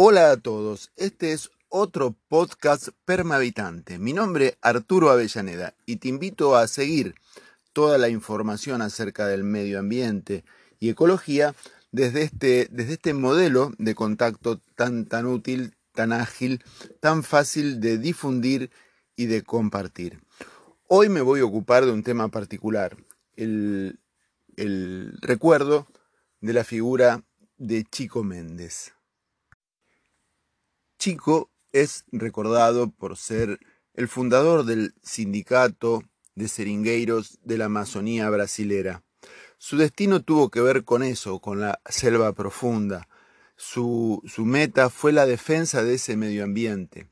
Hola a todos, este es otro podcast permavitante. Mi nombre es Arturo Avellaneda y te invito a seguir toda la información acerca del medio ambiente y ecología desde este, desde este modelo de contacto tan, tan útil, tan ágil, tan fácil de difundir y de compartir. Hoy me voy a ocupar de un tema particular, el, el recuerdo de la figura de Chico Méndez. Chico es recordado por ser el fundador del sindicato de seringueiros de la Amazonía brasilera. Su destino tuvo que ver con eso, con la selva profunda. Su, su meta fue la defensa de ese medio ambiente.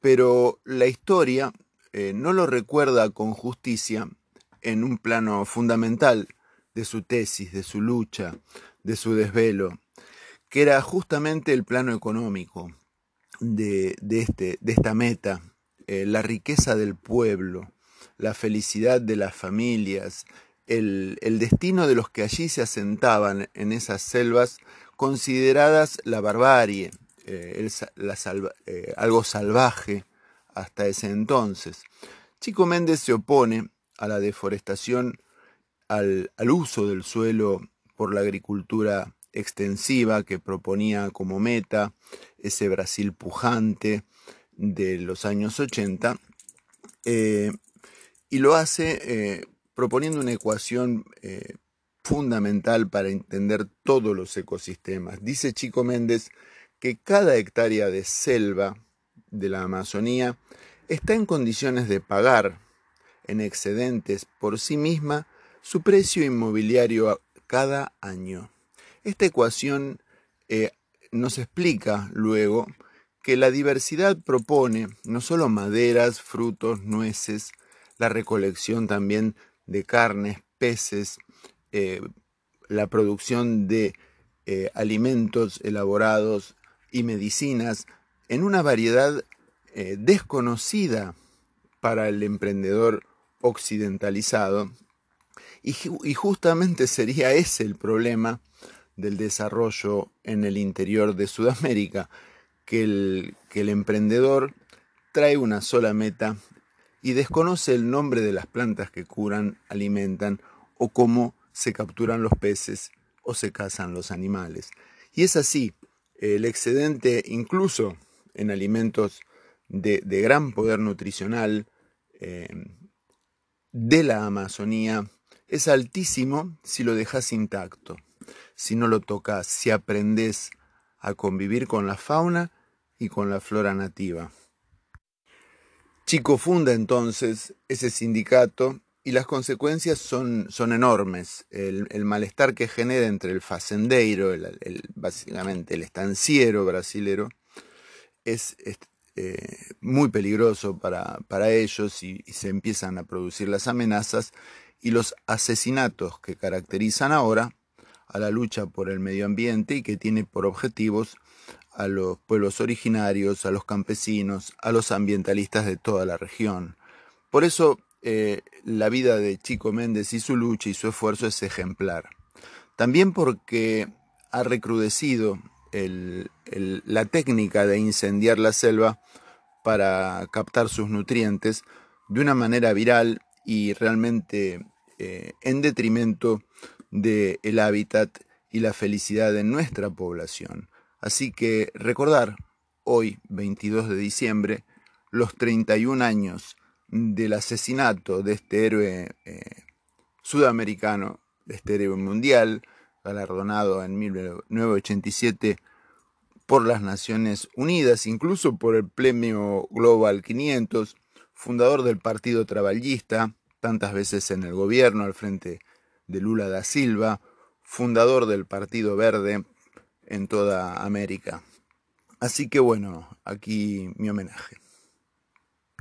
Pero la historia eh, no lo recuerda con justicia en un plano fundamental de su tesis, de su lucha, de su desvelo, que era justamente el plano económico, de, este, de esta meta, eh, la riqueza del pueblo, la felicidad de las familias, el, destino de los que allí se asentaban en esas selvas consideradas la barbarie, eh, eh, algo salvaje hasta ese entonces. Chico Méndez se opone a la deforestación, al, al uso del suelo por la agricultura extensiva que proponía como meta ese Brasil pujante de los años 80, eh, y lo hace eh, proponiendo una ecuación eh, fundamental para entender todos los ecosistemas. Dice Chico Méndez que cada hectárea de selva de la Amazonía está en condiciones de pagar en excedentes por sí misma su precio inmobiliario cada año. Esta ecuación eh, nos explica luego que la diversidad propone no solo maderas, frutos, nueces, la recolección también de carnes, peces, eh, la producción de eh, alimentos elaborados y medicinas en una variedad desconocida para el emprendedor occidentalizado. Y, y justamente sería ese el problema del desarrollo en el interior de Sudamérica, que el, que el emprendedor trae una sola meta y desconoce el nombre de las plantas que curan, alimentan o cómo se capturan los peces o se cazan los animales. Y es así, el excedente incluso en alimentos de, gran poder nutricional eh, de la Amazonía es altísimo si lo dejas intacto si no lo tocas, si aprendes a convivir con la fauna y con la flora nativa. Chico funda entonces ese sindicato y las consecuencias son, son enormes. El, malestar que genera entre el facendeiro, el, básicamente el estanciero brasilero, es, eh, muy peligroso para, para ellos y, se empiezan a producir las amenazas y los asesinatos que caracterizan ahora a la lucha por el medio ambiente y que tiene por objetivos a los pueblos originarios, a los campesinos, a los ambientalistas de toda la región. Por eso eh, la vida de Chico Méndez y su lucha y su esfuerzo es ejemplar. También porque ha recrudecido la técnica de incendiar la selva para captar sus nutrientes de una manera viral y realmente eh, en detrimento del hábitat y la felicidad de nuestra población. Así que recordar hoy, 22 de diciembre, los 31 años del asesinato de este héroe eh, sudamericano, de este héroe mundial, galardonado en 1987 por las Naciones Unidas, incluso por el premio Global 500, fundador del Partido Traballista, tantas veces en el gobierno al frente de Lula da Silva, fundador del Partido Verde en toda América. Así que bueno, aquí mi homenaje.